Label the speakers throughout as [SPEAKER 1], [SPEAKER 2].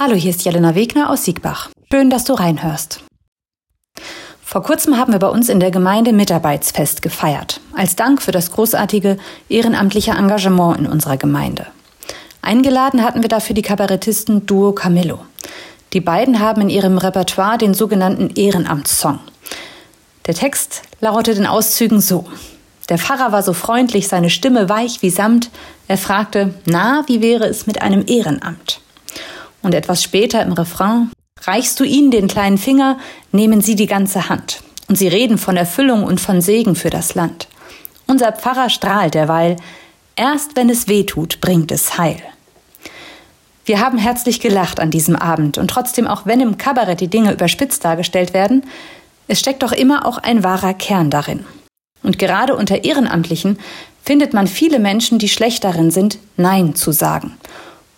[SPEAKER 1] Hallo, hier ist Jelena Wegner aus Siegbach. Schön, dass du reinhörst. Vor kurzem haben wir bei uns in der Gemeinde Mitarbeitsfest gefeiert, als Dank für das großartige ehrenamtliche Engagement in unserer Gemeinde. Eingeladen hatten wir dafür die Kabarettisten Duo Camillo. Die beiden haben in ihrem Repertoire den sogenannten Ehrenamtssong. Der Text lautet in Auszügen so. Der Pfarrer war so freundlich, seine Stimme weich wie Samt. Er fragte, na, wie wäre es mit einem Ehrenamt? Und etwas später im Refrain Reichst du ihnen den kleinen Finger, nehmen sie die ganze Hand. Und sie reden von Erfüllung und von Segen für das Land. Unser Pfarrer strahlt derweil, erst wenn es weh tut, bringt es Heil. Wir haben herzlich gelacht an diesem Abend und trotzdem, auch wenn im Kabarett die Dinge überspitzt dargestellt werden, es steckt doch immer auch ein wahrer Kern darin. Und gerade unter Ehrenamtlichen findet man viele Menschen, die schlecht darin sind, Nein zu sagen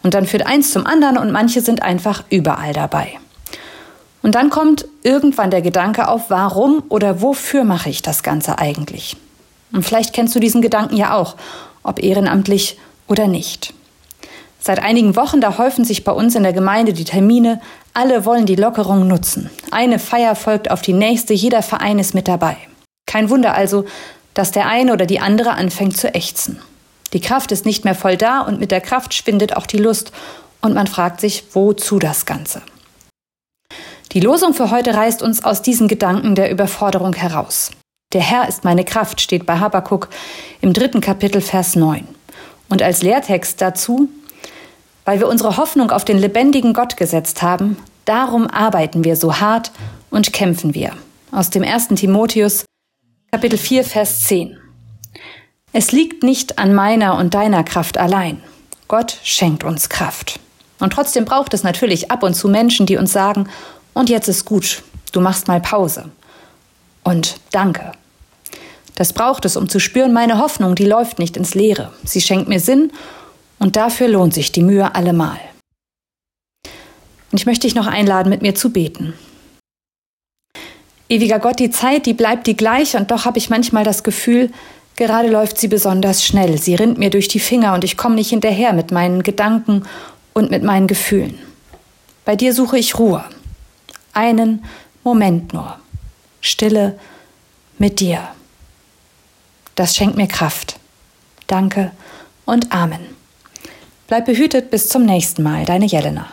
[SPEAKER 1] und dann führt eins zum anderen und manche sind einfach überall dabei. Und dann kommt irgendwann der Gedanke auf, warum oder wofür mache ich das Ganze eigentlich? Und vielleicht kennst du diesen Gedanken ja auch, ob ehrenamtlich oder nicht. Seit einigen Wochen, da häufen sich bei uns in der Gemeinde die Termine, alle wollen die Lockerung nutzen. Eine Feier folgt auf die nächste, jeder Verein ist mit dabei. Kein Wunder also, dass der eine oder die andere anfängt zu ächzen. Die Kraft ist nicht mehr voll da und mit der Kraft schwindet auch die Lust und man fragt sich, wozu das Ganze? Die Losung für heute reißt uns aus diesen Gedanken der Überforderung heraus. Der Herr ist meine Kraft steht bei Habakkuk im dritten Kapitel Vers 9. Und als Lehrtext dazu, weil wir unsere Hoffnung auf den lebendigen Gott gesetzt haben, darum arbeiten wir so hart und kämpfen wir. Aus dem ersten Timotheus Kapitel 4 Vers 10. Es liegt nicht an meiner und deiner Kraft allein. Gott schenkt uns Kraft. Und trotzdem braucht es natürlich ab und zu Menschen, die uns sagen, und jetzt ist gut, du machst mal Pause. Und danke. Das braucht es, um zu spüren, meine Hoffnung, die läuft nicht ins Leere. Sie schenkt mir Sinn und dafür lohnt sich die Mühe allemal. Und ich möchte dich noch einladen, mit mir zu beten. Ewiger Gott, die Zeit, die bleibt die gleiche und doch habe ich manchmal das Gefühl, Gerade läuft sie besonders schnell, sie rinnt mir durch die Finger und ich komme nicht hinterher mit meinen Gedanken und mit meinen Gefühlen. Bei dir suche ich Ruhe. Einen Moment nur. Stille mit dir. Das schenkt mir Kraft. Danke und Amen. Bleib behütet bis zum nächsten Mal, deine Jelena.